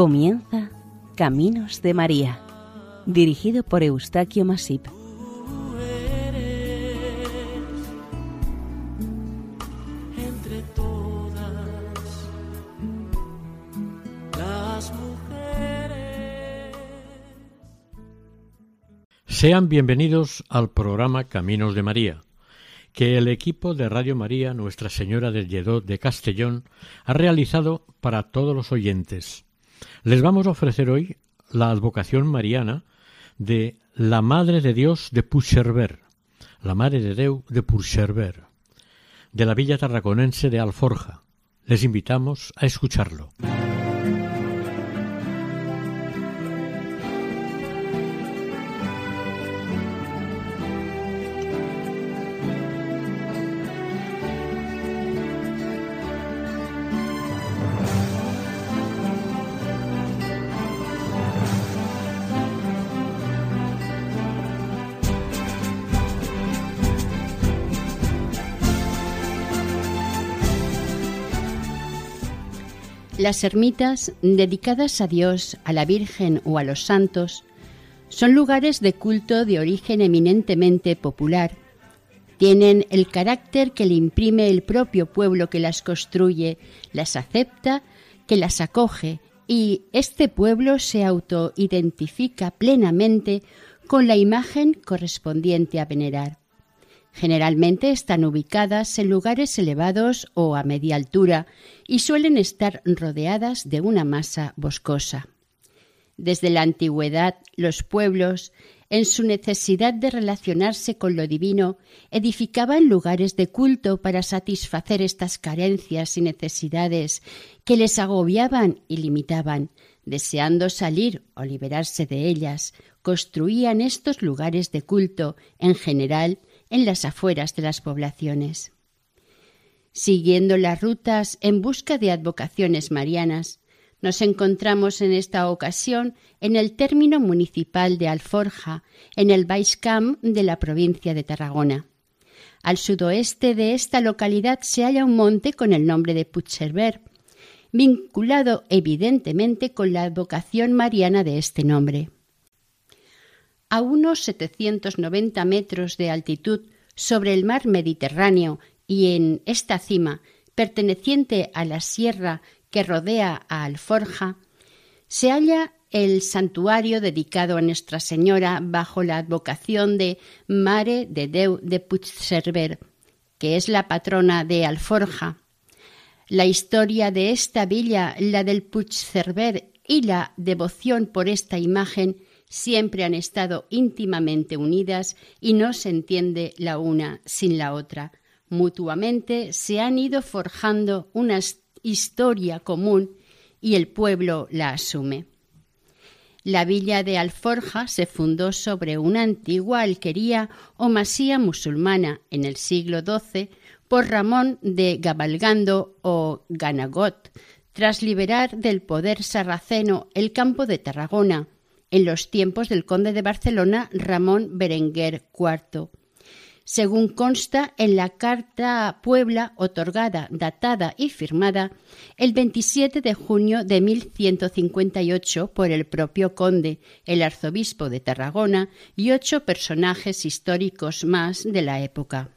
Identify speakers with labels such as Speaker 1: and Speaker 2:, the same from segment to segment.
Speaker 1: Comienza Caminos de María, dirigido por Eustaquio Masip.
Speaker 2: entre todas las mujeres.
Speaker 3: Sean bienvenidos al programa Caminos de María, que el equipo de Radio María Nuestra Señora del Lledó de Castellón ha realizado para todos los oyentes. Les vamos a ofrecer hoy la advocación mariana de la Madre de Dios de Puigcerver, la Madre de Deu de Puigcerver, de la villa tarraconense de Alforja. Les invitamos a escucharlo.
Speaker 4: Las ermitas, dedicadas a Dios, a la Virgen o a los santos, son lugares de culto de origen eminentemente popular. Tienen el carácter que le imprime el propio pueblo que las construye, las acepta, que las acoge, y este pueblo se autoidentifica plenamente con la imagen correspondiente a venerar. Generalmente están ubicadas en lugares elevados o a media altura y suelen estar rodeadas de una masa boscosa. Desde la antigüedad, los pueblos, en su necesidad de relacionarse con lo divino, edificaban lugares de culto para satisfacer estas carencias y necesidades que les agobiaban y limitaban. Deseando salir o liberarse de ellas, construían estos lugares de culto, en general, en las afueras de las poblaciones. Siguiendo las rutas en busca de advocaciones marianas, nos encontramos en esta ocasión en el término municipal de Alforja, en el Baixcamp de la provincia de Tarragona. Al sudoeste de esta localidad se halla un monte con el nombre de Puigcerver, vinculado evidentemente con la advocación mariana de este nombre. A unos 790 metros de altitud sobre el mar Mediterráneo y en esta cima, perteneciente a la sierra que rodea a Alforja, se halla el santuario dedicado a Nuestra Señora bajo la advocación de Mare de Deu de Puigcerver, que es la patrona de Alforja. La historia de esta villa, la del Puigcerver y la devoción por esta imagen siempre han estado íntimamente unidas y no se entiende la una sin la otra. Mutuamente se han ido forjando una historia común y el pueblo la asume. La villa de Alforja se fundó sobre una antigua alquería o masía musulmana en el siglo XII por Ramón de Gabalgando o Ganagot, tras liberar del poder sarraceno el campo de Tarragona, en los tiempos del conde de Barcelona Ramón Berenguer IV. Según consta en la Carta Puebla otorgada, datada y firmada el 27 de junio de 1158 por el propio conde, el arzobispo de Tarragona y ocho personajes históricos más de la época.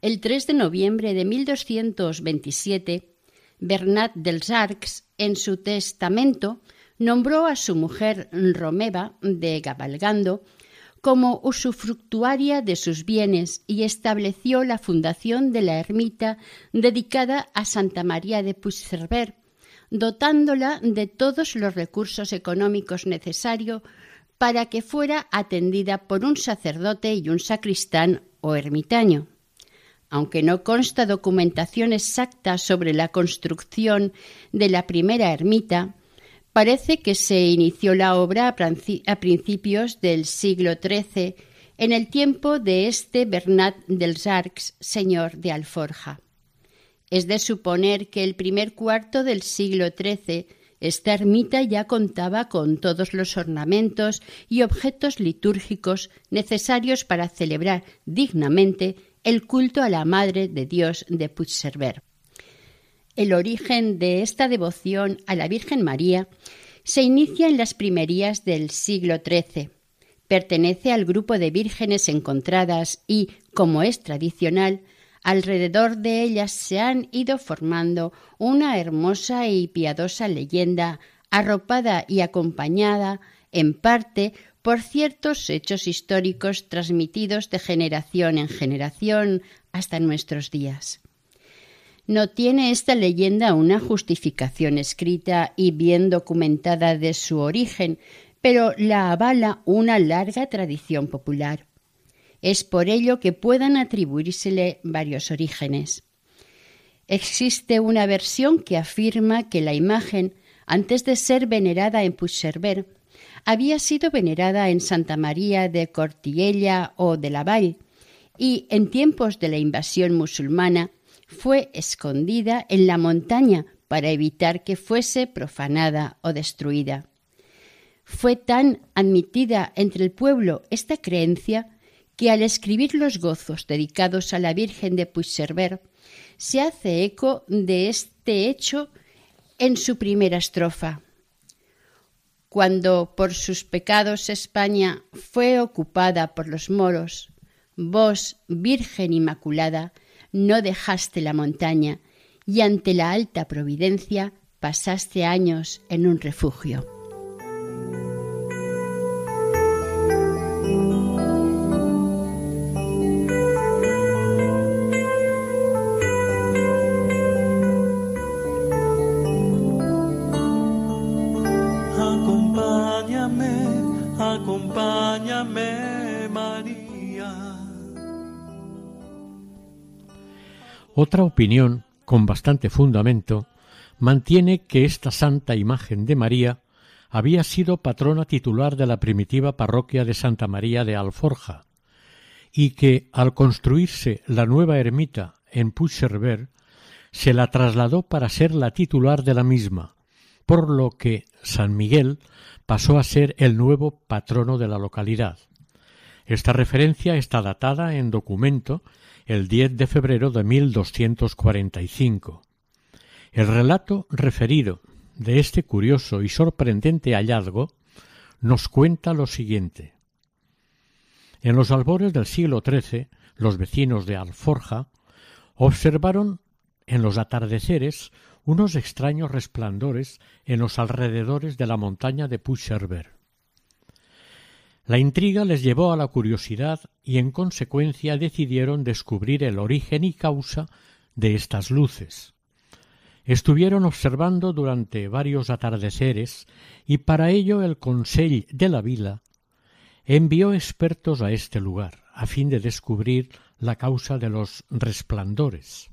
Speaker 4: El 3 de noviembre de 1227, Bernat dels Arcs, en su testamento, nombró a su mujer Romeva de Gabalgando como usufructuaria de sus bienes y estableció la fundación de la ermita dedicada a Santa María de Puigcerver, dotándola de todos los recursos económicos necesarios para que fuera atendida por un sacerdote y un sacristán o ermitaño. Aunque no consta documentación exacta sobre la construcción de la primera ermita, Parece que se inició la obra a principios del siglo XIII, en el tiempo de este Bernat dels Arcs, señor de Alforja. Es de suponer que el primer cuarto del siglo XIII esta ermita ya contaba con todos los ornamentos y objetos litúrgicos necesarios para celebrar dignamente el culto a la Madre de Dios de Puigcerver. El origen de esta devoción a la Virgen María se inicia en las primerías del siglo XIII. Pertenece al grupo de vírgenes encontradas y, como es tradicional, alrededor de ellas se han ido formando una hermosa y piadosa leyenda arropada y acompañada, en parte, por ciertos hechos históricos transmitidos de generación en generación hasta nuestros días. No tiene esta leyenda una justificación escrita y bien documentada de su origen, pero la avala una larga tradición popular. Es por ello que puedan atribuírsele varios orígenes. Existe una versión que afirma que la imagen, antes de ser venerada en Puigcerver, había sido venerada en Santa María de Cortiella o de la Valle, y en tiempos de la invasión musulmana fue escondida en la montaña para evitar que fuese profanada o destruida. Fue tan admitida entre el pueblo esta creencia que al escribir los gozos dedicados a la Virgen de Puigcerver se hace eco de este hecho en su primera estrofa. Cuando por sus pecados España fue ocupada por los moros, vos, Virgen Inmaculada, no dejaste la montaña y ante la alta providencia pasaste años en un refugio.
Speaker 3: Otra opinión, con bastante fundamento, mantiene que esta santa imagen de María había sido patrona titular de la primitiva parroquia de Santa María de Alforja, y que, al construirse la nueva ermita en Puigcerver, se la trasladó para ser la titular de la misma, por lo que San Miguel pasó a ser el nuevo patrono de la localidad. Esta referencia está datada en documento el 10 de febrero de 1245. El relato referido de este curioso y sorprendente hallazgo nos cuenta lo siguiente. En los albores del siglo XIII, los vecinos de Alforja observaron en los atardeceres unos extraños resplandores en los alrededores de la montaña de Puigcerver. La intriga les llevó a la curiosidad y en consecuencia decidieron descubrir el origen y causa de estas luces. Estuvieron observando durante varios atardeceres y para ello el Consell de la Vila envió expertos a este lugar a fin de descubrir la causa de los resplandores.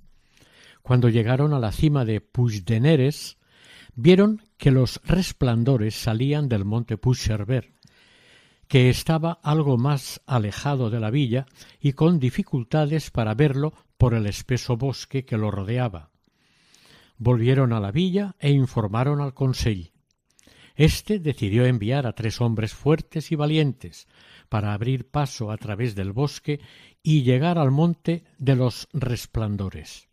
Speaker 3: Cuando llegaron a la cima de Puigdeneres, vieron que los resplandores salían del monte Puigcerver que estaba algo más alejado de la villa y con dificultades para verlo por el espeso bosque que lo rodeaba. Volvieron a la villa e informaron al Consell. Este decidió enviar a tres hombres fuertes y valientes para abrir paso a través del bosque y llegar al monte de los resplandores.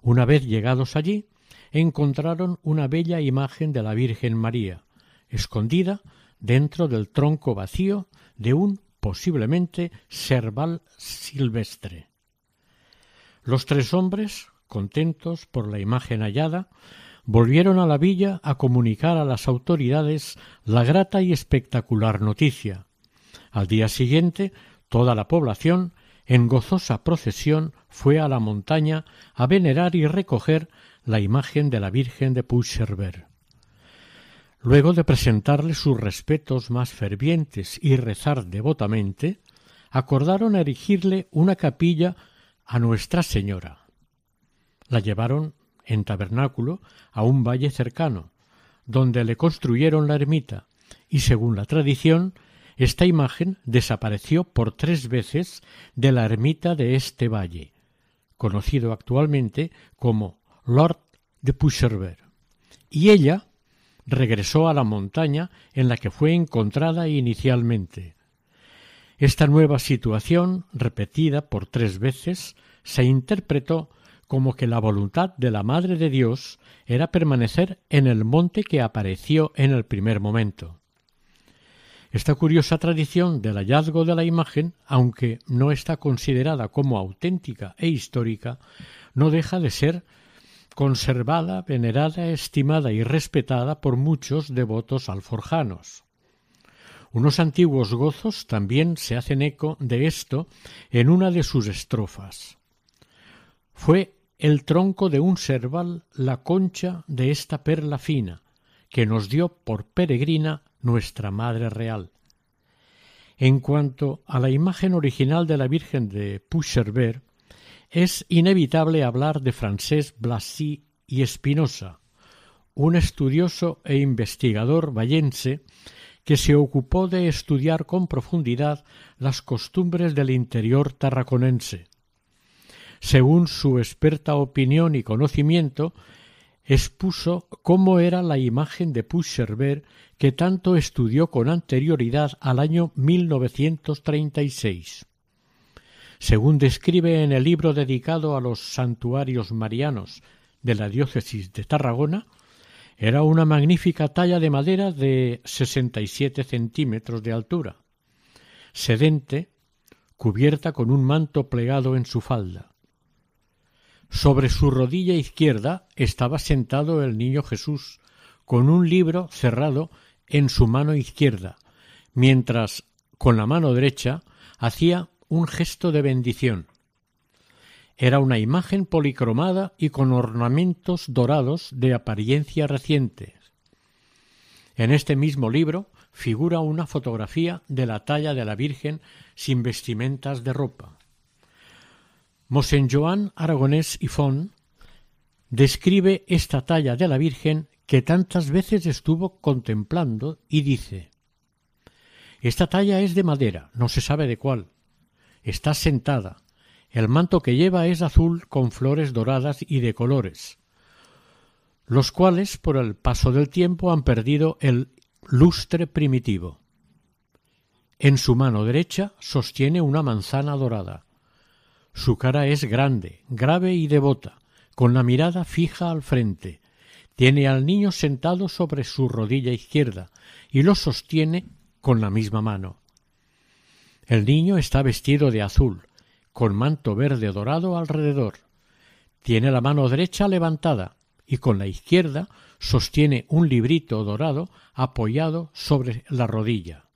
Speaker 3: Una vez llegados allí, encontraron una bella imagen de la Virgen María, escondida dentro del tronco vacío de un posiblemente serval silvestre. Los tres hombres, contentos por la imagen hallada, volvieron a la villa a comunicar a las autoridades la grata y espectacular noticia. Al día siguiente, toda la población, en gozosa procesión, fue a la montaña a venerar y recoger la imagen de la Virgen de Puigcerver. Luego de presentarle sus respetos más fervientes y rezar devotamente, acordaron erigirle una capilla a Nuestra Señora. La llevaron en tabernáculo a un valle cercano, donde le construyeron la ermita, y según la tradición, esta imagen desapareció por tres veces de la ermita de este valle, conocido actualmente como Lord de Puigcerver, y ella regresó a la montaña en la que fue encontrada inicialmente. Esta nueva situación, repetida por tres veces, se interpretó como que la voluntad de la Madre de Dios era permanecer en el monte que apareció en el primer momento. Esta curiosa tradición del hallazgo de la imagen, aunque no está considerada como auténtica e histórica, no deja de ser conservada, venerada, estimada y respetada por muchos devotos alforjanos. Unos antiguos gozos también se hacen eco de esto en una de sus estrofas. Fue el tronco de un serval la concha de esta perla fina, que nos dio por peregrina nuestra Madre Real. En cuanto a la imagen original de la Virgen de Pucherber, es inevitable hablar de Francés Blasi y Espinosa, un estudioso e investigador vallense que se ocupó de estudiar con profundidad las costumbres del interior tarraconense. Según su experta opinión y conocimiento, expuso cómo era la imagen de Pucherber que tanto estudió con anterioridad al año 1936. Según describe en el libro dedicado a los santuarios marianos de la diócesis de Tarragona, era una magnífica talla de madera de sesenta y siete centímetros de altura, sedente, cubierta con un manto plegado en su falda. Sobre su rodilla izquierda estaba sentado el niño Jesús, con un libro cerrado en su mano izquierda, mientras con la mano derecha hacía un gesto de bendición. Era una imagen policromada y con ornamentos dorados de apariencia reciente. En este mismo libro figura una fotografía de la talla de la Virgen sin vestimentas de ropa. Mosén Joan Aragonés y Font describe esta talla de la Virgen que tantas veces estuvo contemplando y dice Esta talla es de madera, no se sabe de cuál. Está sentada, el manto que lleva es azul con flores doradas y de colores, los cuales por el paso del tiempo han perdido el lustre primitivo. En su mano derecha sostiene una manzana dorada. Su cara es grande, grave y devota, con la mirada fija al frente. Tiene al niño sentado sobre su rodilla izquierda y lo sostiene con la misma mano. El niño está vestido de azul, con manto verde dorado alrededor. Tiene la mano derecha levantada y con la izquierda sostiene un librito dorado apoyado sobre la rodilla.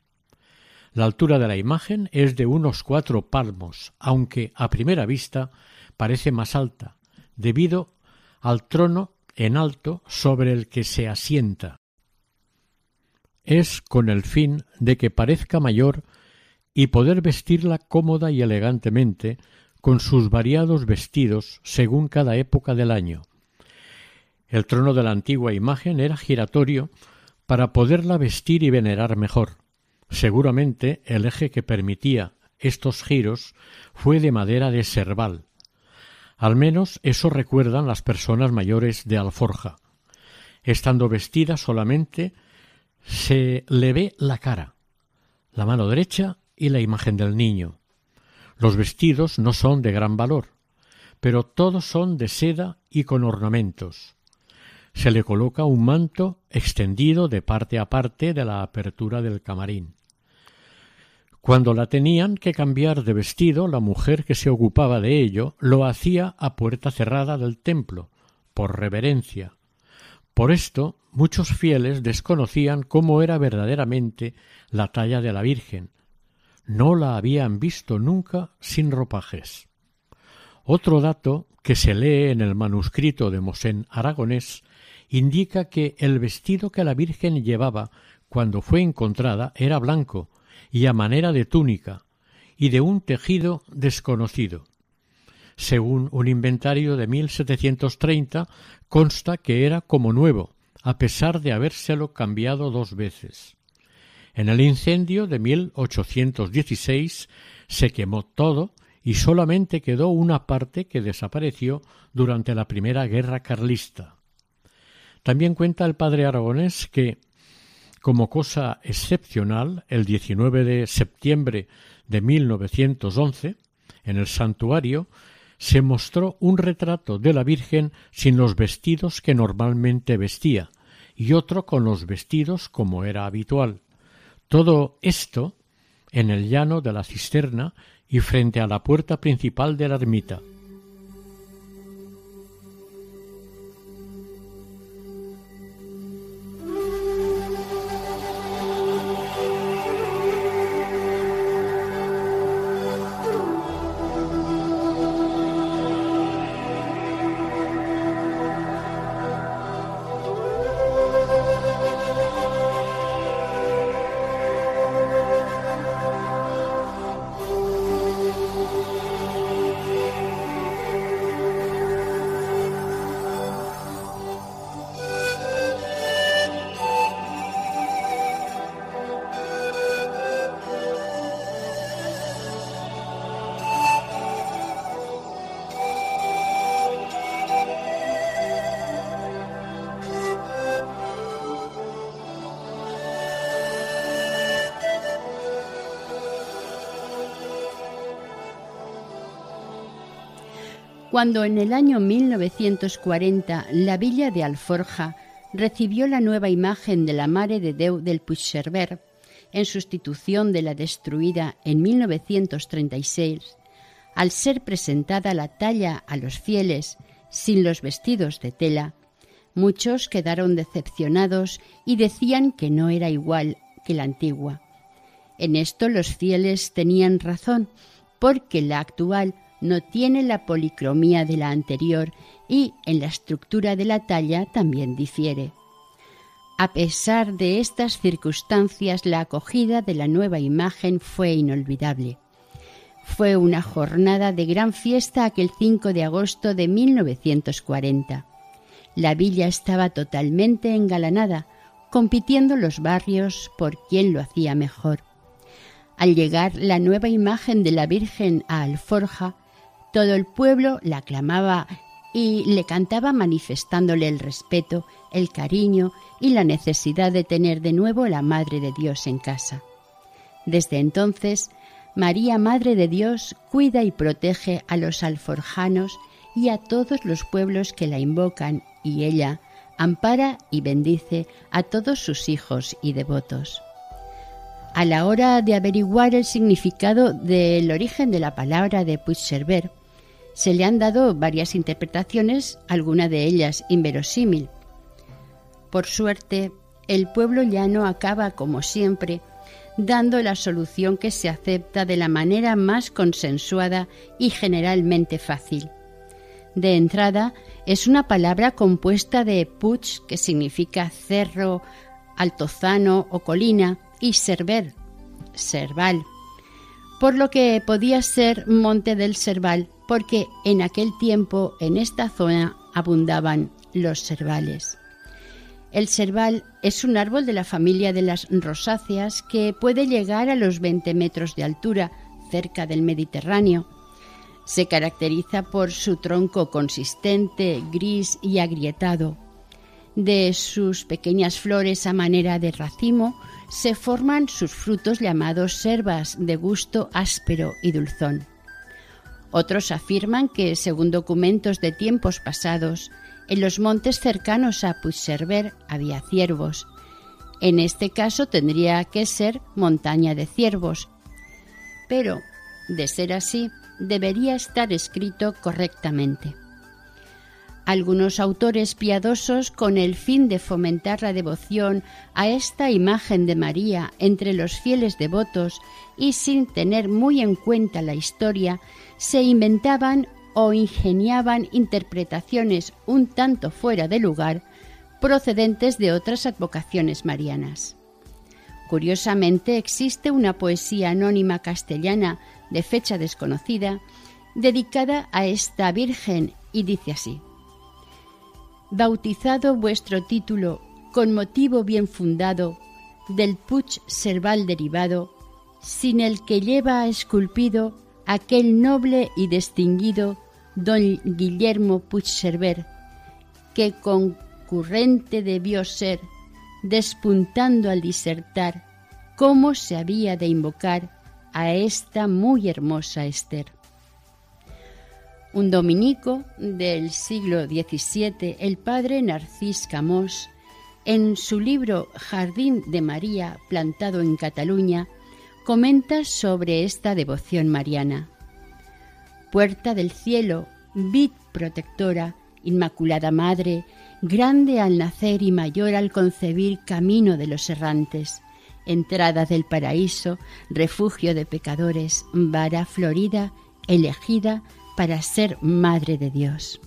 Speaker 3: La altura de la imagen es de unos cuatro palmos, aunque a primera vista parece más alta, debido al trono en alto sobre el que se asienta. Es con el fin de que parezca mayor y poder vestirla cómoda y elegantemente con sus variados vestidos según cada época del año. El trono de la antigua imagen era giratorio para poderla vestir y venerar mejor. Seguramente el eje que permitía estos giros fue de madera de serval. Al menos eso recuerdan las personas mayores de Alforja. Estando vestida solamente se le ve la cara, la mano derecha y la imagen del niño. Los vestidos no son de gran valor, pero todos son de seda y con ornamentos. Se le coloca un manto extendido de parte a parte de la apertura del camarín. Cuando la tenían que cambiar de vestido, la mujer que se ocupaba de ello lo hacía a puerta cerrada del templo, por reverencia. Por esto, muchos fieles desconocían cómo era verdaderamente la talla de la Virgen, no la habían visto nunca sin ropajes. Otro dato que se lee en el manuscrito de Mosén Aragonés indica que el vestido que la Virgen llevaba cuando fue encontrada era blanco y a manera de túnica y de un tejido desconocido. Según un inventario de 1730 consta que era como nuevo, a pesar de habérselo cambiado dos veces. En el incendio de 1816 se quemó todo y solamente quedó una parte que desapareció durante la primera guerra carlista. También cuenta el padre aragonés que, como cosa excepcional, el 19 de septiembre de 1911, en el santuario, se mostró un retrato de la Virgen sin los vestidos que normalmente vestía y otro con los vestidos como era habitual. Todo esto en el llano de la cisterna y frente a la puerta principal de la ermita.
Speaker 4: Cuando en el año 1940 la villa de Alforja recibió la nueva imagen de la Mare de Déu del Puigcerver, en sustitución de la destruida en 1936, al ser presentada la talla a los fieles sin los vestidos de tela, muchos quedaron decepcionados y decían que no era igual que la antigua. En esto los fieles tenían razón, porque la actual no tiene la policromía de la anterior y en la estructura de la talla también difiere. A pesar de estas circunstancias, la acogida de la nueva imagen fue inolvidable. Fue una jornada de gran fiesta aquel 5 de agosto de 1940. La villa estaba totalmente engalanada, compitiendo los barrios por quién lo hacía mejor. Al llegar la nueva imagen de la Virgen a Alforja, todo el pueblo la aclamaba y le cantaba manifestándole el respeto, el cariño y la necesidad de tener de nuevo la Madre de Dios en casa. Desde entonces, María Madre de Dios cuida y protege a los alforjanos y a todos los pueblos que la invocan y ella ampara y bendice a todos sus hijos y devotos. A la hora de averiguar el significado del origen de la palabra de Puigcerver, se le han dado varias interpretaciones, alguna de ellas inverosímil. Por suerte, el pueblo llano acaba, como siempre, dando la solución que se acepta de la manera más consensuada y generalmente fácil. De entrada, es una palabra compuesta de puch, que significa cerro, altozano o colina, y server, serval, por lo que podía ser Monte del Serval, porque en aquel tiempo en esta zona abundaban los cervales. El cerval es un árbol de la familia de las rosáceas que puede llegar a los 20 metros de altura cerca del Mediterráneo. Se caracteriza por su tronco consistente, gris y agrietado. De sus pequeñas flores a manera de racimo se forman sus frutos llamados servas de gusto áspero y dulzón. Otros afirman que, según documentos de tiempos pasados, en los montes cercanos a Puigcerver había ciervos. En este caso tendría que ser montaña de ciervos. Pero, de ser así, debería estar escrito correctamente. Algunos autores piadosos, con el fin de fomentar la devoción a esta imagen de María entre los fieles devotos y sin tener muy en cuenta la historia, se inventaban o ingeniaban interpretaciones un tanto fuera de lugar procedentes de otras advocaciones marianas. Curiosamente existe una poesía anónima castellana de fecha desconocida dedicada a esta Virgen y dice así Bautizado vuestro título con motivo bien fundado del puch serval derivado, sin el que lleva esculpido aquel noble y distinguido don Guillermo Puigcerver, que concurrente debió ser, despuntando al disertar cómo se había de invocar a esta muy hermosa Esther. Un dominico del siglo XVII, el padre Narcís Camós, en su libro Jardín de María, plantado en Cataluña, comenta sobre esta devoción mariana. Puerta del cielo, vid protectora, Inmaculada Madre, grande al nacer y mayor al concebir camino de los errantes, entrada del paraíso, refugio de pecadores, vara florida, elegida para ser Madre de Dios.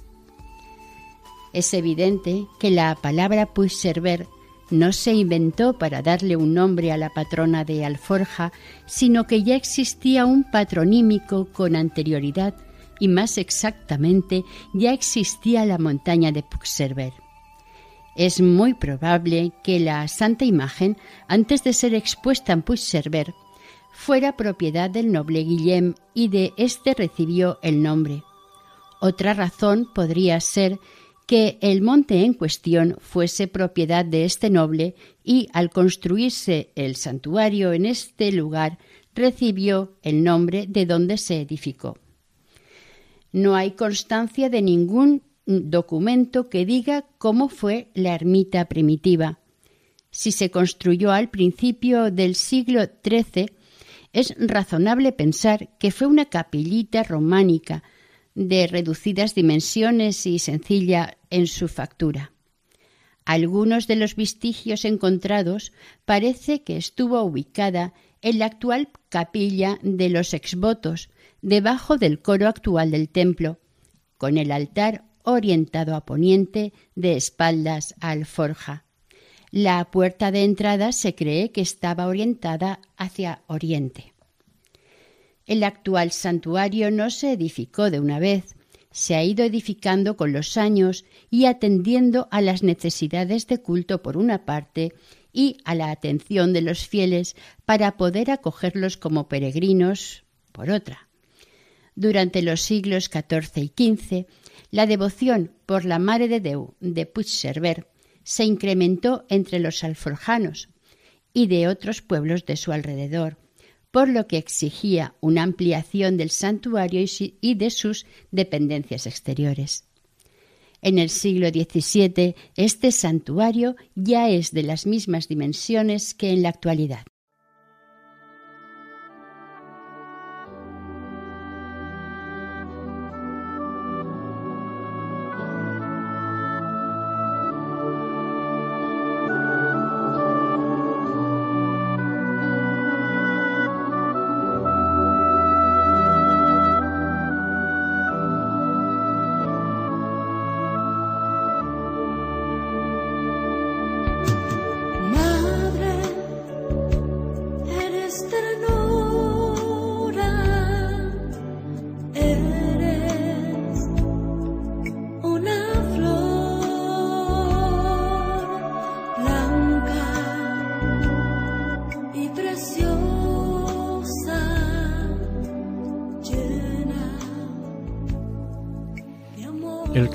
Speaker 4: Es evidente que la palabra Puigserver no se inventó para darle un nombre a la patrona de Alforja, sino que ya existía un patronímico con anterioridad y más exactamente ya existía la montaña de Puigserver. Es muy probable que la santa imagen, antes de ser expuesta en Puigserver, fuera propiedad del noble Guillem y de éste recibió el nombre. Otra razón podría ser que el monte en cuestión fuese propiedad de este noble y al construirse el santuario en este lugar recibió el nombre de donde se edificó. No hay constancia de ningún documento que diga cómo fue la ermita primitiva. Si se construyó al principio del siglo XIII, es razonable pensar que fue una capillita románica de reducidas dimensiones y sencilla en su factura. Algunos de los vestigios encontrados parece que estuvo ubicada en la actual capilla de los exvotos, debajo del coro actual del templo, con el altar orientado a poniente de espaldas a alforja. La puerta de entrada se cree que estaba orientada hacia oriente. El actual santuario no se edificó de una vez, se ha ido edificando con los años y atendiendo a las necesidades de culto por una parte y a la atención de los fieles para poder acogerlos como peregrinos por otra. Durante los siglos XIV y XV la devoción por la Mare de Deu de Puigserver se incrementó entre los alforjanos y de otros pueblos de su alrededor, por lo que exigía una ampliación del santuario y de sus dependencias exteriores. En el siglo XVII este santuario ya es de las mismas dimensiones que en la actualidad.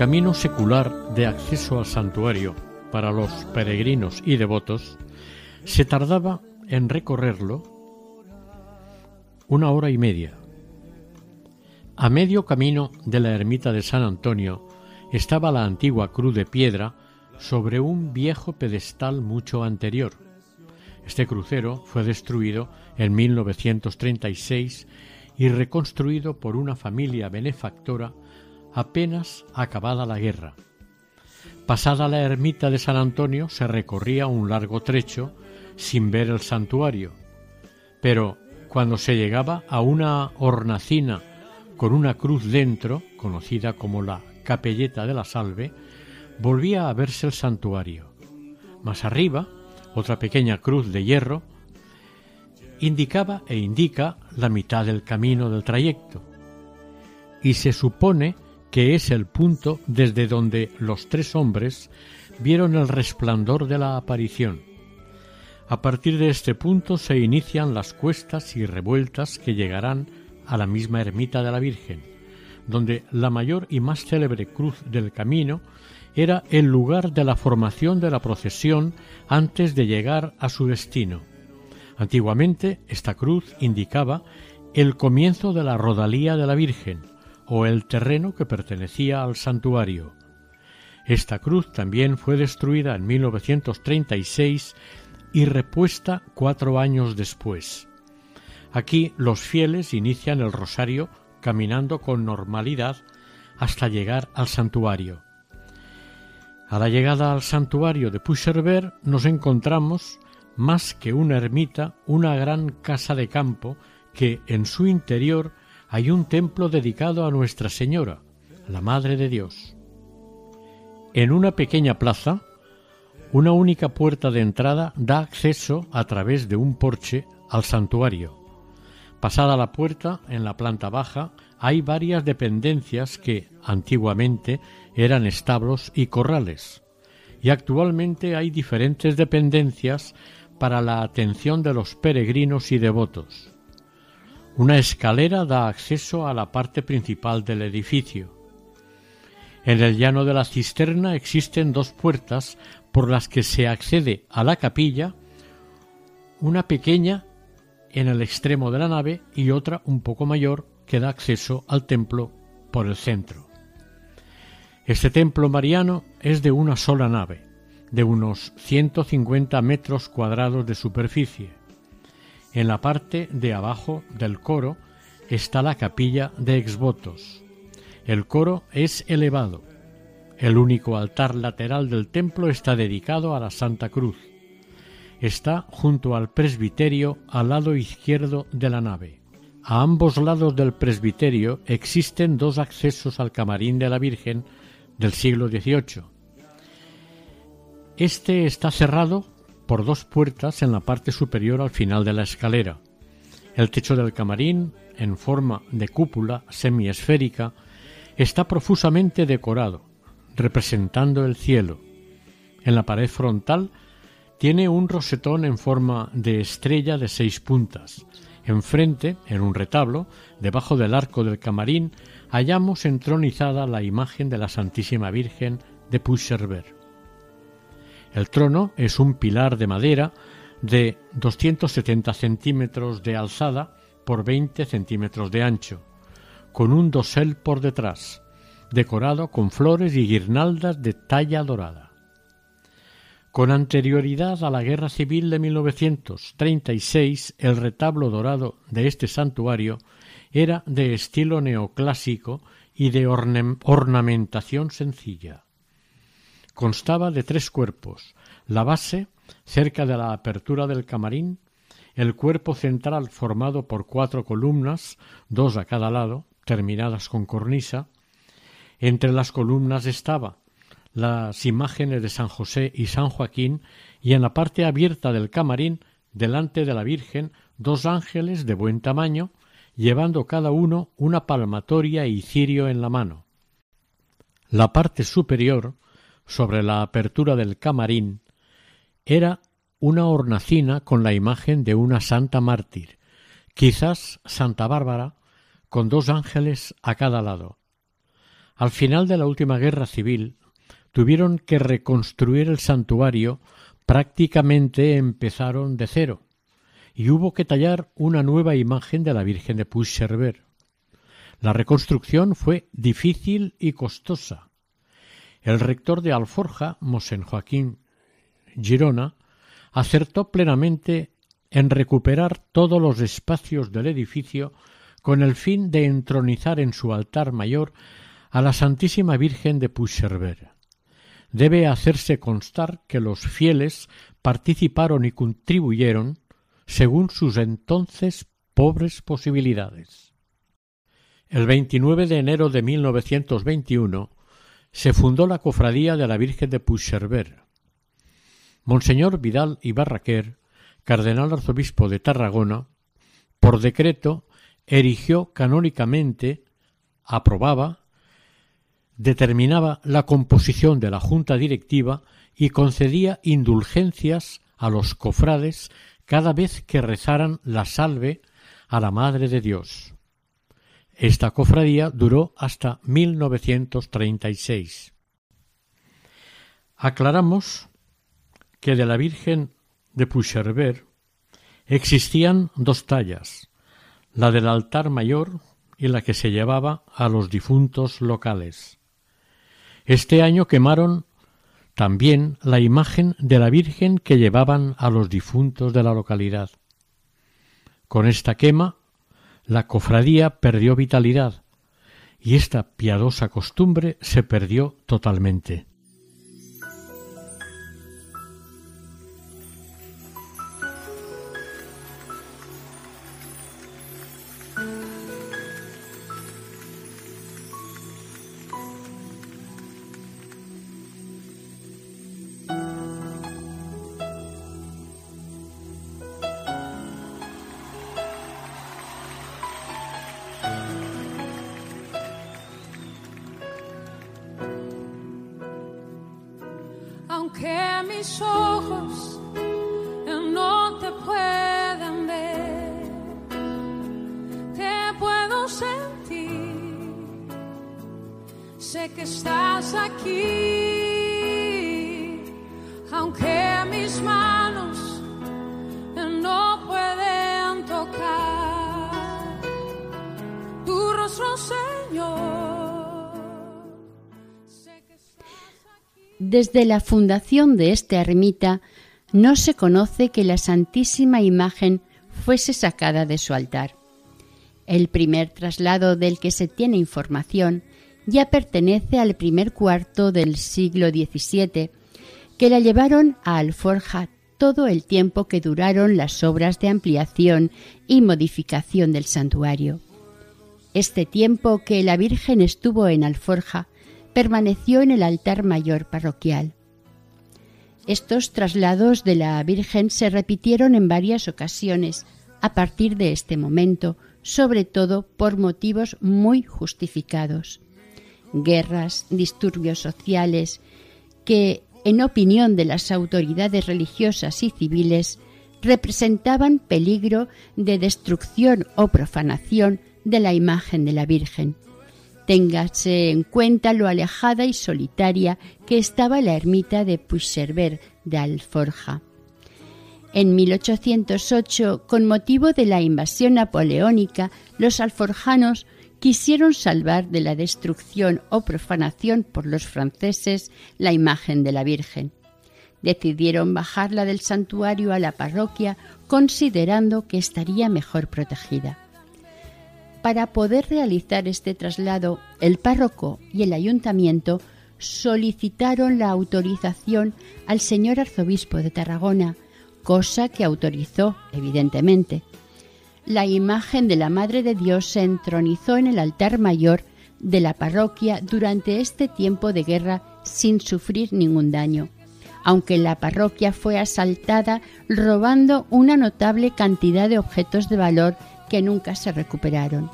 Speaker 3: Camino secular de acceso al santuario para los peregrinos y devotos se tardaba en recorrerlo una hora y media. A medio camino de la ermita de San Antonio estaba la antigua cruz de piedra sobre un viejo pedestal mucho anterior. Este crucero fue destruido en 1936 y reconstruido por una familia benefactora apenas acabada la guerra. Pasada la ermita de San Antonio se recorría un largo trecho sin ver el santuario, pero cuando se llegaba a una hornacina con una cruz dentro, conocida como la Capelleta de la Salve, volvía a verse el santuario. Más arriba, otra pequeña cruz de hierro indicaba e indica la mitad del camino del trayecto, y se supone que es el punto desde donde los tres hombres vieron el resplandor de la aparición. A partir de este punto se inician las cuestas y revueltas que llegarán a la misma ermita de la Virgen, donde la mayor y más célebre cruz del camino era el lugar de la formación de la procesión antes de llegar a su destino. Antiguamente esta cruz indicaba el comienzo de la rodalía de la Virgen o el terreno que pertenecía al santuario. Esta cruz también fue destruida en 1936 y repuesta cuatro años después. Aquí los fieles inician el rosario caminando con normalidad hasta llegar al santuario. A la llegada al santuario de Pusherber nos encontramos, más que una ermita, una gran casa de campo que en su interior hay un templo dedicado a Nuestra Señora, la Madre de Dios. En una pequeña plaza, una única puerta de entrada da acceso a través de un porche al santuario. Pasada la puerta, en la planta baja, hay varias dependencias que, antiguamente, eran establos y corrales, y actualmente hay diferentes dependencias para la atención de los peregrinos y devotos. Una escalera da acceso a la parte principal del edificio. En el llano de la cisterna existen dos puertas por las que se accede a la capilla, una pequeña en el extremo de la nave y otra un poco mayor que da acceso al templo por el centro. Este templo mariano es de una sola nave, de unos 150 metros cuadrados de superficie. En la parte de abajo del coro está la capilla de exvotos. El coro es elevado. El único altar lateral del templo está dedicado a la Santa Cruz está junto al presbiterio al lado izquierdo de la nave. A ambos lados del presbiterio existen dos accesos al camarín de la Virgen del siglo XVIII. Este está cerrado por dos puertas en la parte superior al final de la escalera. El techo del camarín, en forma de cúpula semiesférica, está profusamente decorado, representando el cielo. En la pared frontal tiene un rosetón en forma de estrella de seis puntas. Enfrente, en un retablo, debajo del arco del camarín, hallamos entronizada la imagen de la Santísima Virgen de Pusherber. El trono es un pilar de madera de 270 centímetros de alzada por 20 centímetros de ancho, con un dosel por detrás, decorado con flores y guirnaldas de talla dorada. Con anterioridad a la Guerra Civil de 1936, el retablo dorado de este santuario era de estilo neoclásico y de ornamentación sencilla. Constaba de tres cuerpos, la base, cerca de la apertura del camarín, el cuerpo central formado por cuatro columnas, dos a cada lado, terminadas con cornisa. Entre las columnas estaba las imágenes de San José y San Joaquín y en la parte abierta del camarín, delante de la Virgen, dos ángeles de buen tamaño, llevando cada uno una palmatoria y cirio en la mano. La parte superior, sobre la apertura del camarín, era una hornacina con la imagen de una santa mártir, quizás Santa Bárbara, con dos ángeles a cada lado. Al final de la última guerra civil, tuvieron que reconstruir el santuario, prácticamente empezaron de cero, y hubo que tallar una nueva imagen de la Virgen de Puigcerver. La reconstrucción fue difícil y costosa. El rector de Alforja, Mosén Joaquín Girona, acertó plenamente en recuperar todos los espacios del edificio con el fin de entronizar en su altar mayor a la Santísima Virgen de Puigcerver debe hacerse constar que los fieles participaron y contribuyeron según sus entonces pobres posibilidades. El 29 de enero de 1921 se fundó la Cofradía de la Virgen de Puigcerver. Monseñor Vidal y Barraquer, cardenal arzobispo de Tarragona, por decreto erigió canónicamente, aprobaba determinaba la composición de la junta directiva y concedía indulgencias a los cofrades cada vez que rezaran la salve a la Madre de Dios. Esta cofradía duró hasta 1936. Aclaramos que de la Virgen de Pucherver Existían dos tallas, la del altar mayor y la que se llevaba a los difuntos locales. Este año quemaron también la imagen de la Virgen que llevaban a los difuntos de la localidad. Con esta quema, la cofradía perdió vitalidad y esta piadosa costumbre se perdió totalmente.
Speaker 5: mis ojos no te puedan ver, te puedo sentir, sé que estás aquí.
Speaker 4: Desde la fundación de esta ermita no se conoce que la Santísima Imagen fuese sacada de su altar. El primer traslado del que se tiene información ya pertenece al primer cuarto del siglo XVII, que la llevaron a Alforja todo el tiempo que duraron las obras de ampliación y modificación del santuario. Este tiempo que la Virgen estuvo en Alforja permaneció en el altar mayor parroquial. Estos traslados de la Virgen se repitieron en varias ocasiones a partir de este momento, sobre todo por motivos muy justificados. Guerras, disturbios sociales, que, en opinión de las autoridades religiosas y civiles, representaban peligro de destrucción o profanación de la imagen de la Virgen Téngase en cuenta lo alejada y solitaria que estaba la ermita de Puigcerver de Alforja. En 1808, con motivo de la invasión napoleónica, los alforjanos quisieron salvar de la destrucción o profanación por los franceses la imagen de la Virgen. Decidieron bajarla del santuario a la parroquia considerando que estaría mejor protegida. Para poder realizar este traslado, el párroco y el ayuntamiento solicitaron la autorización al señor arzobispo de Tarragona, cosa que autorizó, evidentemente. La imagen de la Madre de Dios se entronizó en el altar mayor de la parroquia durante este tiempo de guerra sin sufrir ningún daño, aunque la parroquia fue asaltada robando una notable cantidad de objetos de valor que nunca se recuperaron.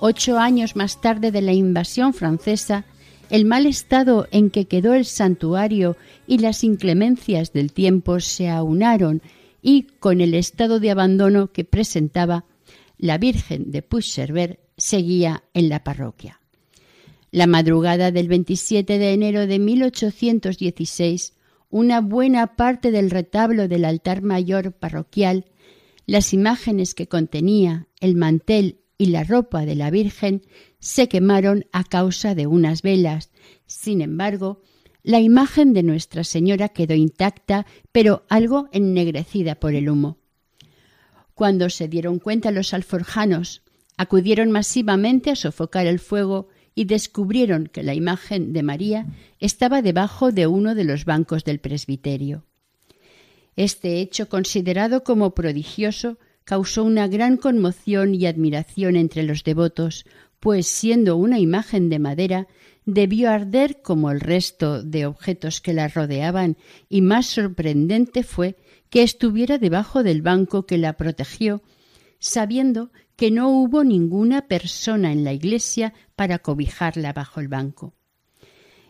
Speaker 4: Ocho años más tarde de la invasión francesa, el mal estado en que quedó el santuario y las inclemencias del tiempo se aunaron y, con el estado de abandono que presentaba, la Virgen de Puigcerver seguía en la parroquia. La madrugada del 27 de enero de 1816, una buena parte del retablo del altar mayor parroquial las imágenes que contenía, el mantel y la ropa de la Virgen se quemaron a causa de unas velas. Sin embargo, la imagen de Nuestra Señora quedó intacta, pero algo ennegrecida por el humo. Cuando se dieron cuenta los alforjanos, acudieron masivamente a sofocar el fuego y descubrieron que la imagen de María estaba debajo de uno de los bancos del presbiterio. Este hecho, considerado como prodigioso, causó una gran conmoción y admiración entre los devotos, pues siendo una imagen de madera, debió arder como el resto de objetos que la rodeaban, y más sorprendente fue que estuviera debajo del banco que la protegió, sabiendo que no hubo ninguna persona en la iglesia para cobijarla bajo el banco.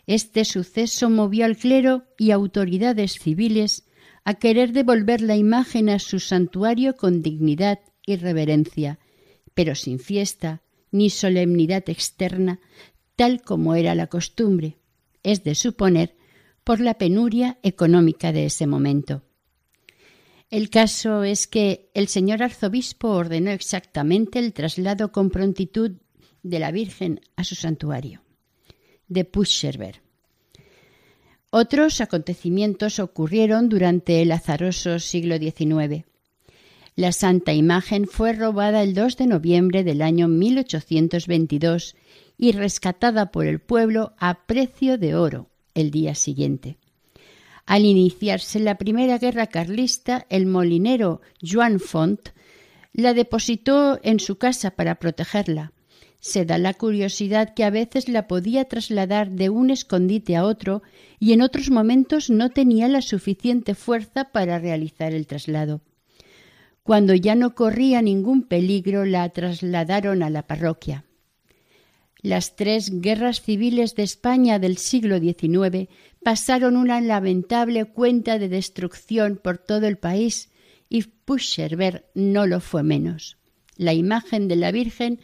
Speaker 4: Este suceso movió al clero y autoridades civiles a querer devolver la imagen a su santuario con dignidad y reverencia, pero sin fiesta ni solemnidad externa, tal como era la costumbre, es de suponer, por la penuria económica de ese momento. El caso es que el señor arzobispo ordenó exactamente el traslado con prontitud de la Virgen a su santuario, de Puscherberg. Otros acontecimientos ocurrieron durante el azaroso siglo XIX. La Santa Imagen fue robada el 2 de noviembre del año 1822 y rescatada por el pueblo a precio de oro el día siguiente. Al iniciarse la primera guerra carlista, el molinero Joan Font la depositó en su casa para protegerla. Se da la curiosidad que a veces la podía trasladar de un escondite a otro y en otros momentos no tenía la suficiente fuerza para realizar el traslado. Cuando ya no corría ningún peligro, la trasladaron a la parroquia. Las tres guerras civiles de España del siglo XIX pasaron una lamentable cuenta de destrucción por todo el país y Puscherberg no lo fue menos. La imagen de la Virgen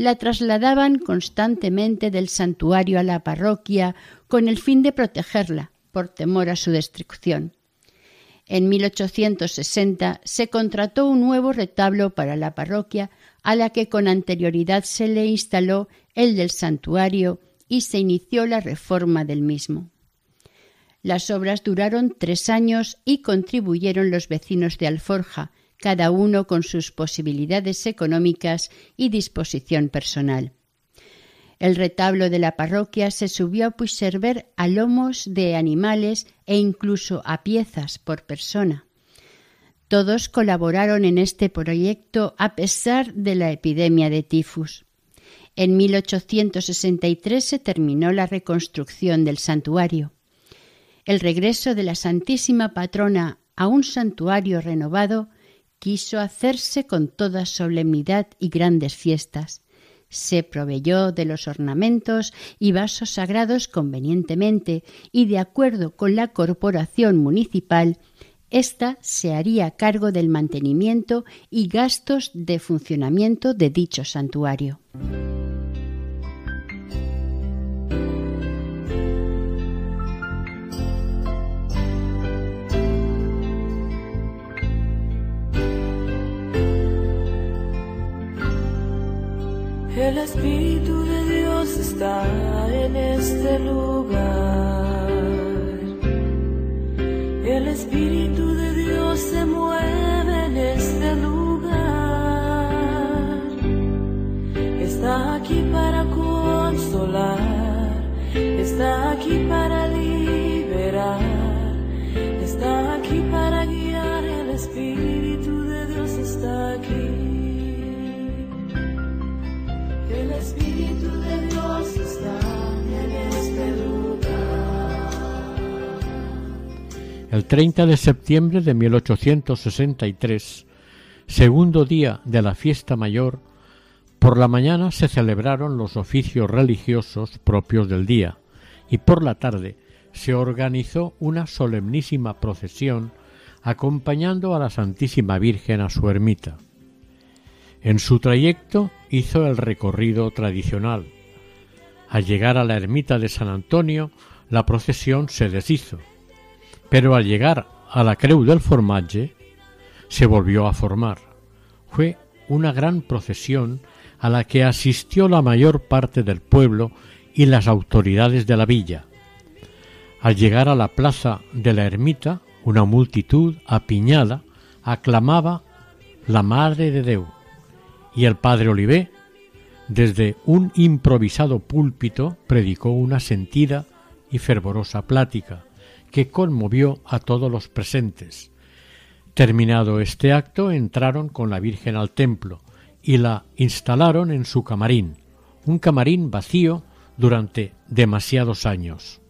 Speaker 4: la trasladaban constantemente del santuario a la parroquia con el fin de protegerla por temor a su destrucción. En 1860 se contrató un nuevo retablo para la parroquia a la que con anterioridad se le instaló el del santuario y se inició la reforma del mismo. Las obras duraron tres años y contribuyeron los vecinos de Alforja, cada uno con sus posibilidades económicas y disposición personal. El retablo de la parroquia se subió a Puigcerver a lomos de animales e incluso a piezas por persona. Todos colaboraron en este proyecto a pesar de la epidemia de tifus. En 1863 se terminó la reconstrucción del santuario. El regreso de la Santísima Patrona a un santuario renovado quiso hacerse con toda solemnidad y grandes fiestas. Se proveyó de los ornamentos y vasos sagrados convenientemente y de acuerdo con la corporación municipal esta se haría cargo del mantenimiento y gastos de funcionamiento de dicho santuario.
Speaker 2: El Espíritu de Dios está en este lugar. El Espíritu de Dios se mueve El
Speaker 3: 30 de septiembre de 1863, segundo día de la fiesta mayor, por la mañana se celebraron los oficios religiosos propios del día y por la tarde se organizó una solemnísima procesión acompañando a la Santísima Virgen a su ermita. En su trayecto hizo el recorrido tradicional. Al llegar a la ermita de San Antonio, la procesión se deshizo, pero al llegar a la Creu del Formatge, se volvió a formar. Fue una gran procesión a la que asistió la mayor parte del pueblo y las autoridades de la villa. Al llegar a la plaza de la ermita, una multitud apiñada aclamaba la Madre de Deu y el padre Olivé, desde un improvisado púlpito, predicó una sentida y fervorosa plática que conmovió a todos los presentes. Terminado este acto, entraron con la Virgen al templo y la instalaron en su camarín, un camarín vacío durante demasiados años.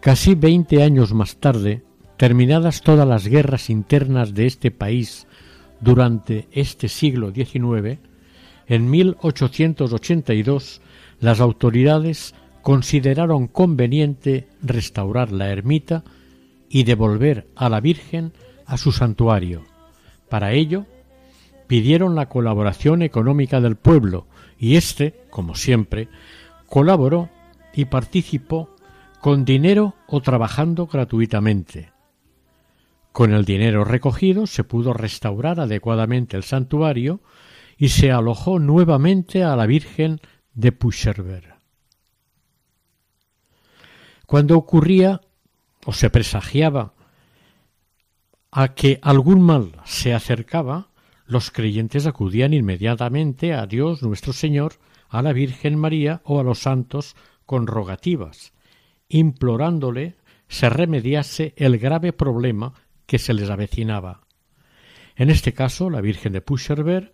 Speaker 3: Casi veinte años más tarde, terminadas todas las guerras internas de este país durante este siglo XIX, en 1882 las autoridades consideraron conveniente restaurar la ermita y devolver a la Virgen a su santuario. Para ello, pidieron la colaboración económica del pueblo y éste, como siempre, colaboró y participó con dinero o trabajando gratuitamente. Con el dinero recogido se pudo restaurar adecuadamente el santuario y se alojó nuevamente a la Virgen de Pusherber. Cuando ocurría o se presagiaba a que algún mal se acercaba, los creyentes acudían inmediatamente a Dios nuestro Señor, a la Virgen María o a los santos con rogativas, implorándole se remediase el grave problema que se les avecinaba. En este caso, la Virgen de Pusherberg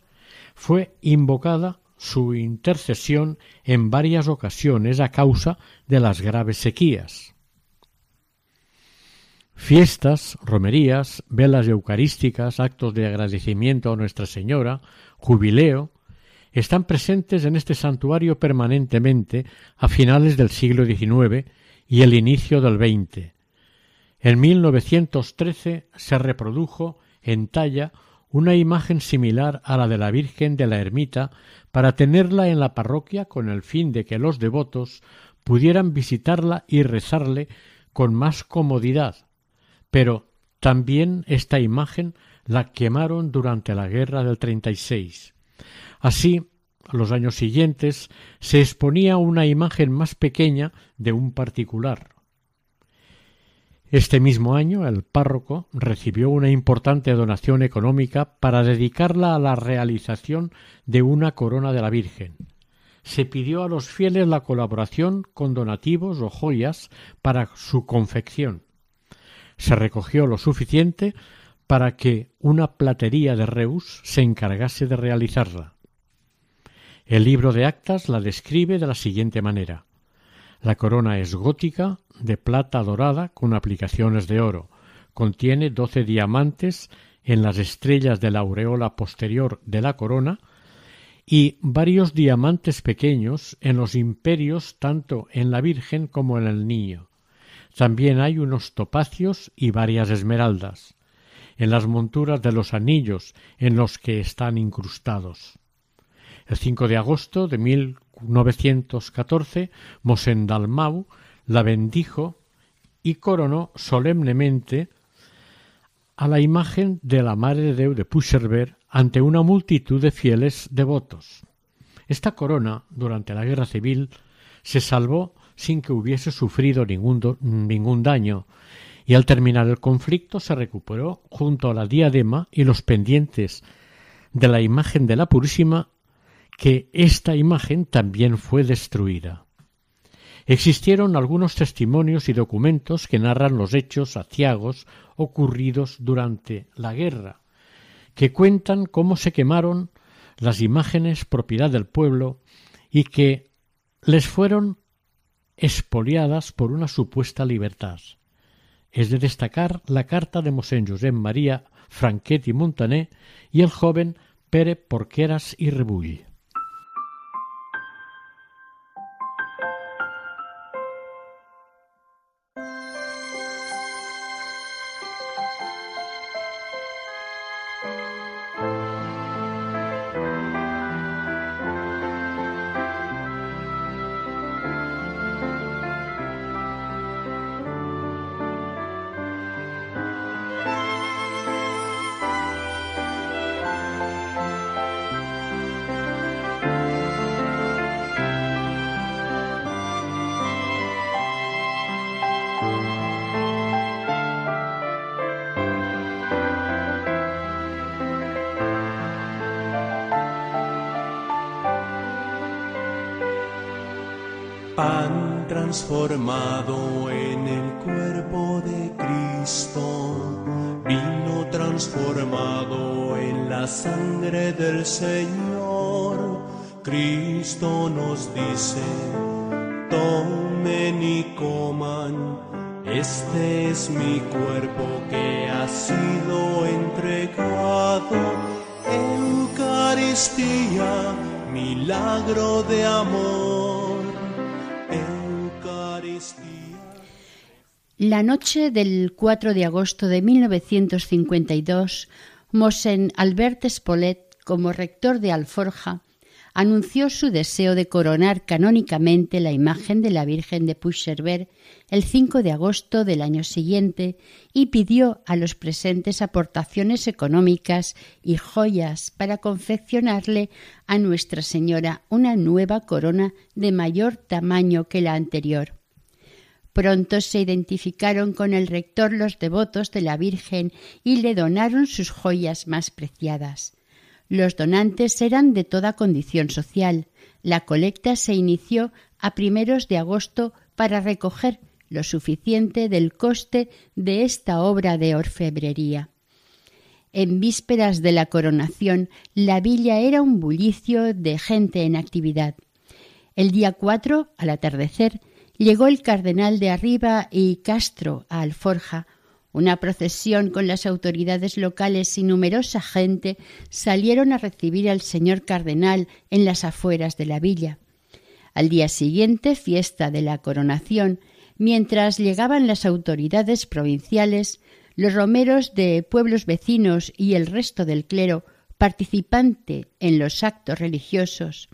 Speaker 3: fue invocada su intercesión en varias ocasiones a causa de las graves sequías. Fiestas, romerías, velas eucarísticas, actos de agradecimiento a Nuestra Señora, jubileo, están presentes en este santuario permanentemente a finales del siglo XIX y el inicio del XX. En 1913 se reprodujo en talla una imagen similar a la de la Virgen de la Ermita para tenerla en la parroquia con el fin de que los devotos pudieran visitarla y rezarle con más comodidad. Pero también esta imagen la quemaron durante la guerra del 36. Así, a los años siguientes se exponía una imagen más pequeña de un particular, este mismo año el párroco recibió una importante donación económica para dedicarla a la realización de una corona de la Virgen. Se pidió a los fieles la colaboración con donativos o joyas para su confección. Se recogió lo suficiente para que una platería de Reus se encargase de realizarla. El libro de actas la describe de la siguiente manera. La corona es gótica, de plata dorada con aplicaciones de oro. Contiene doce diamantes en las estrellas de la aureola posterior de la corona y varios diamantes pequeños en los imperios tanto en la Virgen como en el Niño. También hay unos topacios y varias esmeraldas en las monturas de los anillos en los que están incrustados. El 5 de agosto de 1914, Mosén Dalmau la bendijo y coronó solemnemente a la imagen de la Madre de de Pusherberg ante una multitud de fieles devotos. Esta corona, durante la Guerra Civil, se salvó sin que hubiese sufrido ningún, ningún daño, y al terminar el conflicto se recuperó junto a la diadema y los pendientes de la imagen de la Purísima que esta imagen también fue destruida. Existieron algunos testimonios y documentos que narran los hechos aciagos ocurridos durante la guerra, que cuentan cómo se quemaron las imágenes propiedad del pueblo y que les fueron expoliadas por una supuesta libertad. Es de destacar la carta de Mosén Josep María Franquet Montané y el joven Pere Porqueras y Rebull.
Speaker 6: Transformado en el cuerpo de Cristo, vino transformado en la sangre del Señor. Cristo nos dice, tomen y coman, este es mi cuerpo que ha sido entregado. Eucaristía, milagro de amor
Speaker 4: La noche del 4 de agosto de 1952, Mosén Albert Spolet, como rector de Alforja, anunció su deseo de coronar canónicamente la imagen de la Virgen de Puigcerver el 5 de agosto del año siguiente y pidió a los presentes aportaciones económicas y joyas para confeccionarle a Nuestra Señora una nueva corona de mayor tamaño que la anterior. Pronto se identificaron con el rector los devotos de la Virgen y le donaron sus joyas más preciadas. Los donantes eran de toda condición social. La colecta se inició a primeros de agosto para recoger lo suficiente del coste de esta obra de orfebrería. En vísperas de la coronación, la villa era un bullicio de gente en actividad. El día 4, al atardecer, llegó el cardenal de Arriba y Castro a Alforja. Una procesión con las autoridades locales y numerosa gente salieron a recibir al señor cardenal en las afueras de la villa. Al día siguiente, fiesta de la coronación, mientras llegaban las autoridades provinciales, los romeros de pueblos vecinos y el resto del clero participante en los actos religiosos,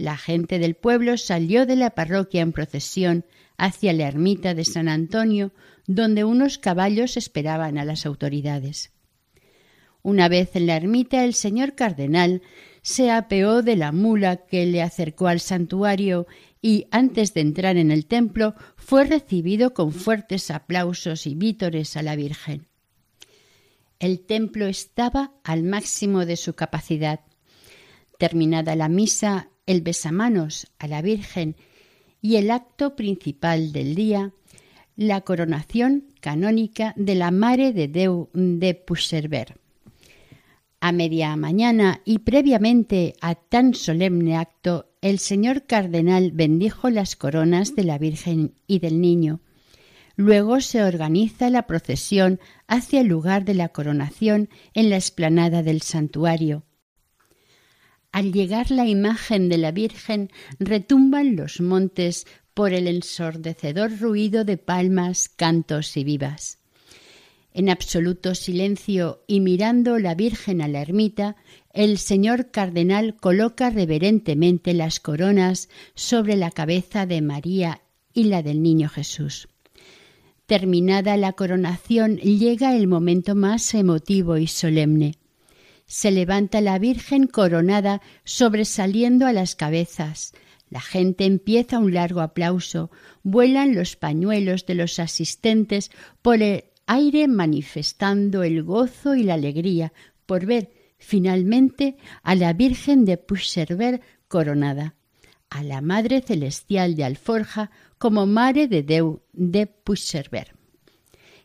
Speaker 4: la gente del pueblo salió de la parroquia en procesión hacia la ermita de San Antonio, donde unos caballos esperaban a las autoridades. Una vez en la ermita, el señor cardenal se apeó de la mula que le acercó al santuario y, antes de entrar en el templo, fue recibido con fuertes aplausos y vítores a la Virgen. El templo estaba al máximo de su capacidad. Terminada la misa, el besamanos a la Virgen y el acto principal del día, la coronación canónica de la Mare de Deu de Puigcerver. A media mañana y previamente a tan solemne acto, el señor cardenal bendijo las coronas de la Virgen y del Niño. Luego se organiza la procesión hacia el lugar de la coronación en la explanada del santuario. Al llegar la imagen de la Virgen retumban los montes por el ensordecedor ruido de palmas, cantos y vivas. En absoluto silencio y mirando la Virgen a la ermita, el señor cardenal coloca reverentemente las coronas sobre la cabeza de María y la del niño Jesús. Terminada la coronación llega el momento más emotivo y solemne se levanta la Virgen coronada sobresaliendo a las cabezas. La gente empieza un largo aplauso, vuelan los pañuelos de los asistentes por el aire manifestando el gozo y la alegría por ver finalmente a la Virgen de Puigcerver coronada, a la Madre Celestial de Alforja como Mare de Deu de Puigcerver.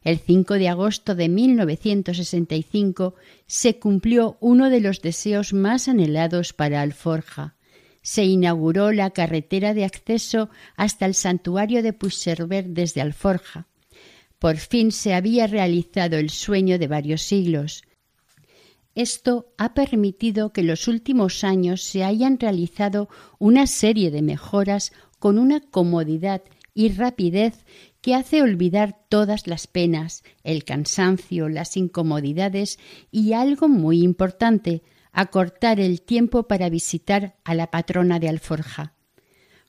Speaker 4: El 5 de agosto de 1965 se cumplió uno de los deseos más anhelados para Alforja. Se inauguró la carretera de acceso hasta el santuario de Puigcerver desde Alforja. Por fin se había realizado el sueño de varios siglos. Esto ha permitido que en los últimos años se hayan realizado una serie de mejoras con una comodidad y rapidez que hace olvidar todas las penas, el cansancio, las incomodidades y algo muy importante, acortar el tiempo para visitar a la patrona de Alforja.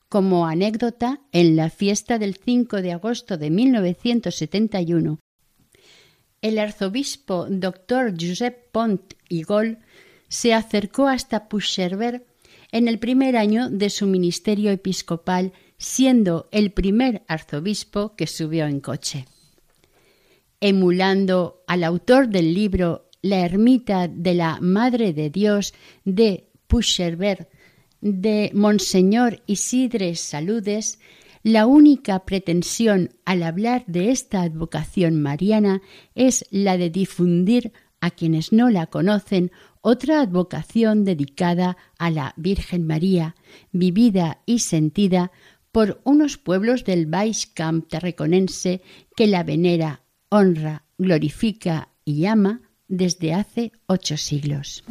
Speaker 4: Como anécdota, en la fiesta del 5 de agosto de 1971, el arzobispo doctor Josep Pont y Gol se acercó hasta Puigcerver en el primer año de su ministerio episcopal siendo el primer arzobispo que subió en coche. Emulando al autor del libro La ermita de la Madre de Dios de Pucherberg de Monseñor Isidre Saludes, la única pretensión al hablar de esta advocación mariana es la de difundir a quienes no la conocen otra advocación dedicada a la Virgen María, vivida y sentida por unos pueblos del Camp tarraconense que la venera, honra, glorifica y ama desde hace ocho siglos.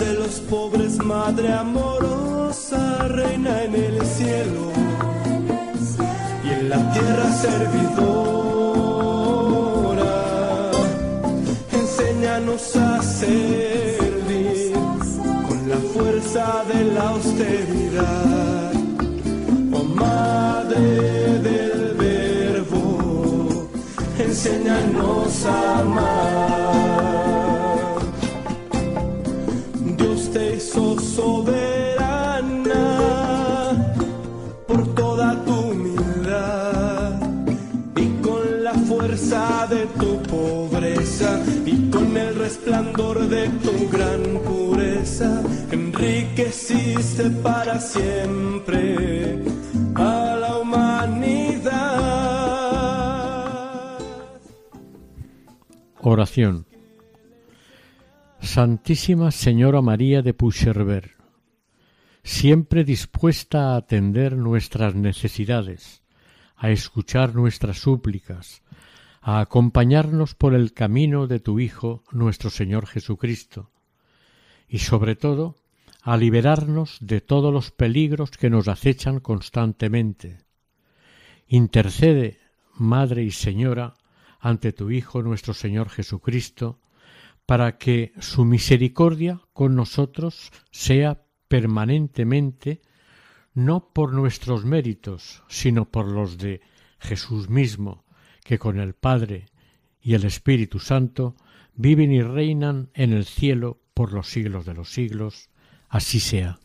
Speaker 6: De los pobres, madre amorosa, reina en el cielo y en la tierra servidora la austeridad. Oh Madre del Verbo, enséñanos a amar. Enriqueciste para siempre a la humanidad.
Speaker 3: Oración. Santísima Señora María de Puigcerver, siempre dispuesta a atender nuestras necesidades, a escuchar nuestras súplicas, a acompañarnos por el camino de tu Hijo, nuestro Señor Jesucristo, y sobre todo a liberarnos de todos los peligros que nos acechan constantemente. Intercede, Madre y Señora, ante tu Hijo nuestro Señor Jesucristo, para que su misericordia con nosotros sea permanentemente no por nuestros méritos, sino por los de Jesús mismo, que con el Padre y el Espíritu Santo viven y reinan en el cielo por los siglos de los siglos. Así sea.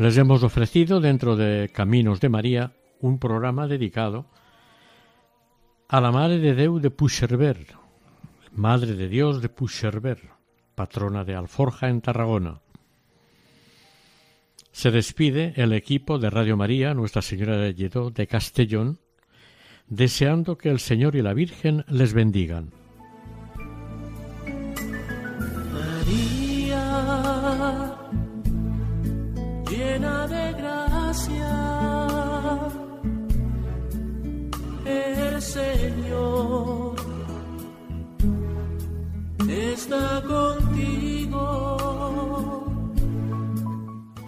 Speaker 3: Les hemos ofrecido dentro de Caminos de María un programa dedicado a la Madre de Déu de Puigcerver, Madre de Dios de Puigcerver, patrona de Alforja en Tarragona. Se despide el equipo de Radio María Nuestra Señora de Lledó de Castellón, deseando que el Señor y la Virgen les bendigan.